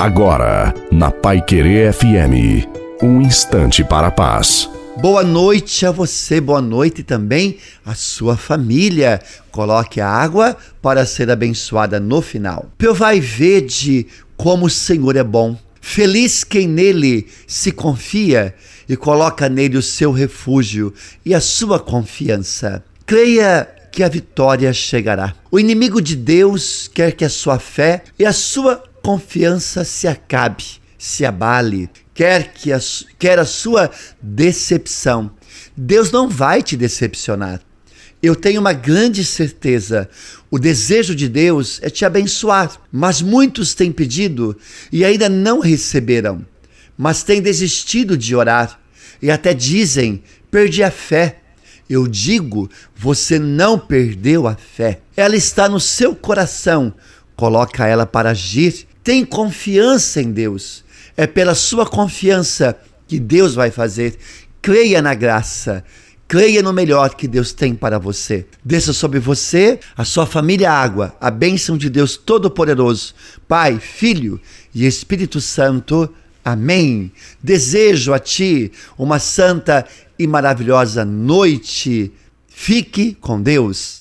Agora, na Pai Querer FM, um instante para a paz. Boa noite a você, boa noite também à sua família. Coloque a água para ser abençoada no final. Provai vede como o Senhor é bom. Feliz quem nele se confia e coloca nele o seu refúgio e a sua confiança. Creia que a vitória chegará. O inimigo de Deus quer que a sua fé e a sua confiança se acabe, se abale, quer que a, quer a sua decepção. Deus não vai te decepcionar. Eu tenho uma grande certeza. O desejo de Deus é te abençoar, mas muitos têm pedido e ainda não receberam, mas têm desistido de orar e até dizem: perdi a fé. Eu digo, você não perdeu a fé. Ela está no seu coração. Coloca ela para agir tem confiança em Deus. É pela sua confiança que Deus vai fazer. Creia na graça. Creia no melhor que Deus tem para você. Desça sobre você, a sua família, água, a bênção de Deus Todo-Poderoso, Pai, Filho e Espírito Santo. Amém. Desejo a ti uma santa e maravilhosa noite. Fique com Deus.